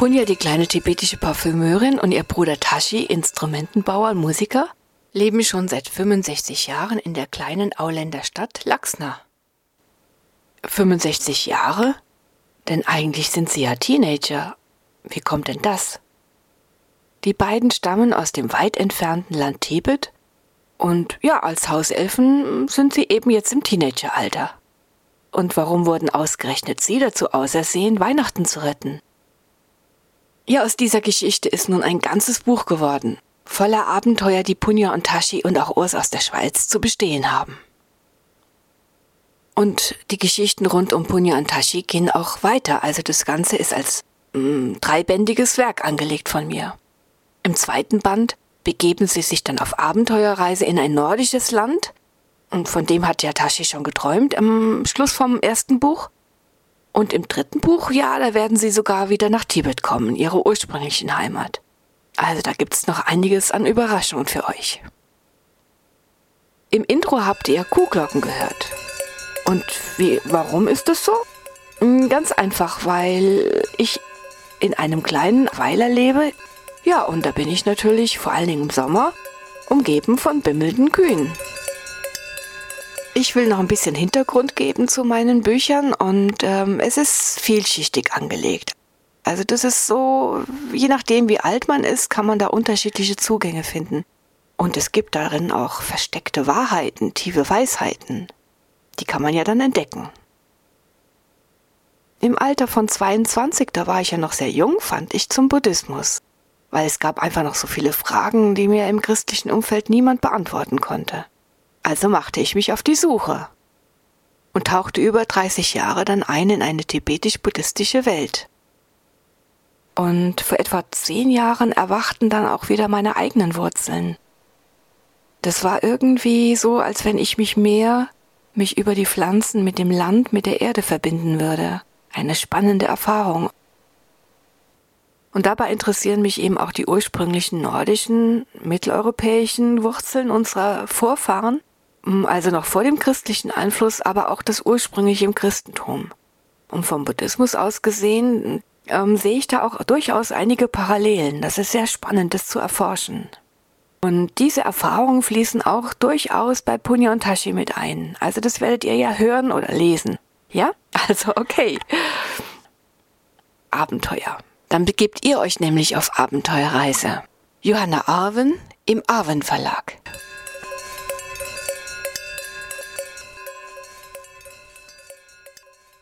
Punya, die kleine tibetische Parfümeurin, und ihr Bruder Tashi, Instrumentenbauer und Musiker, leben schon seit 65 Jahren in der kleinen Auländer Stadt Laxna. 65 Jahre? Denn eigentlich sind sie ja Teenager. Wie kommt denn das? Die beiden stammen aus dem weit entfernten Land Tibet und ja, als Hauselfen sind sie eben jetzt im Teenageralter. Und warum wurden ausgerechnet sie dazu ausersehen, Weihnachten zu retten? Ja, aus dieser Geschichte ist nun ein ganzes Buch geworden, voller Abenteuer, die Punja und Tashi und auch Urs aus der Schweiz zu bestehen haben. Und die Geschichten rund um Punja und Tashi gehen auch weiter, also das Ganze ist als mh, mm, dreibändiges Werk angelegt von mir. Im zweiten Band begeben sie sich dann auf Abenteuerreise in ein nordisches Land, und von dem hat ja Tashi schon geträumt am Schluss vom ersten Buch. Und im dritten Buch, ja, da werden sie sogar wieder nach Tibet kommen, ihre ursprünglichen Heimat. Also da gibt's noch einiges an Überraschungen für euch. Im Intro habt ihr Kuhglocken gehört. Und wie, warum ist das so? Hm, ganz einfach, weil ich in einem kleinen Weiler lebe. Ja, und da bin ich natürlich vor allen Dingen im Sommer umgeben von bimmelnden Kühen. Ich will noch ein bisschen Hintergrund geben zu meinen Büchern und ähm, es ist vielschichtig angelegt. Also das ist so, je nachdem wie alt man ist, kann man da unterschiedliche Zugänge finden. Und es gibt darin auch versteckte Wahrheiten, tiefe Weisheiten. Die kann man ja dann entdecken. Im Alter von 22, da war ich ja noch sehr jung, fand ich zum Buddhismus, weil es gab einfach noch so viele Fragen, die mir im christlichen Umfeld niemand beantworten konnte. Also machte ich mich auf die Suche und tauchte über 30 Jahre dann ein in eine tibetisch-buddhistische Welt. Und vor etwa zehn Jahren erwachten dann auch wieder meine eigenen Wurzeln. Das war irgendwie so, als wenn ich mich mehr mich über die Pflanzen mit dem Land, mit der Erde verbinden würde. Eine spannende Erfahrung. Und dabei interessieren mich eben auch die ursprünglichen nordischen, mitteleuropäischen Wurzeln unserer Vorfahren also noch vor dem christlichen Einfluss, aber auch das ursprüngliche im Christentum. Und vom Buddhismus aus gesehen ähm, sehe ich da auch durchaus einige Parallelen. Das ist sehr spannend, das zu erforschen. Und diese Erfahrungen fließen auch durchaus bei Punya und Tashi mit ein. Also das werdet ihr ja hören oder lesen. Ja? Also okay. Abenteuer. Dann begebt ihr euch nämlich auf Abenteuerreise. Johanna Arwen im Arwen Verlag.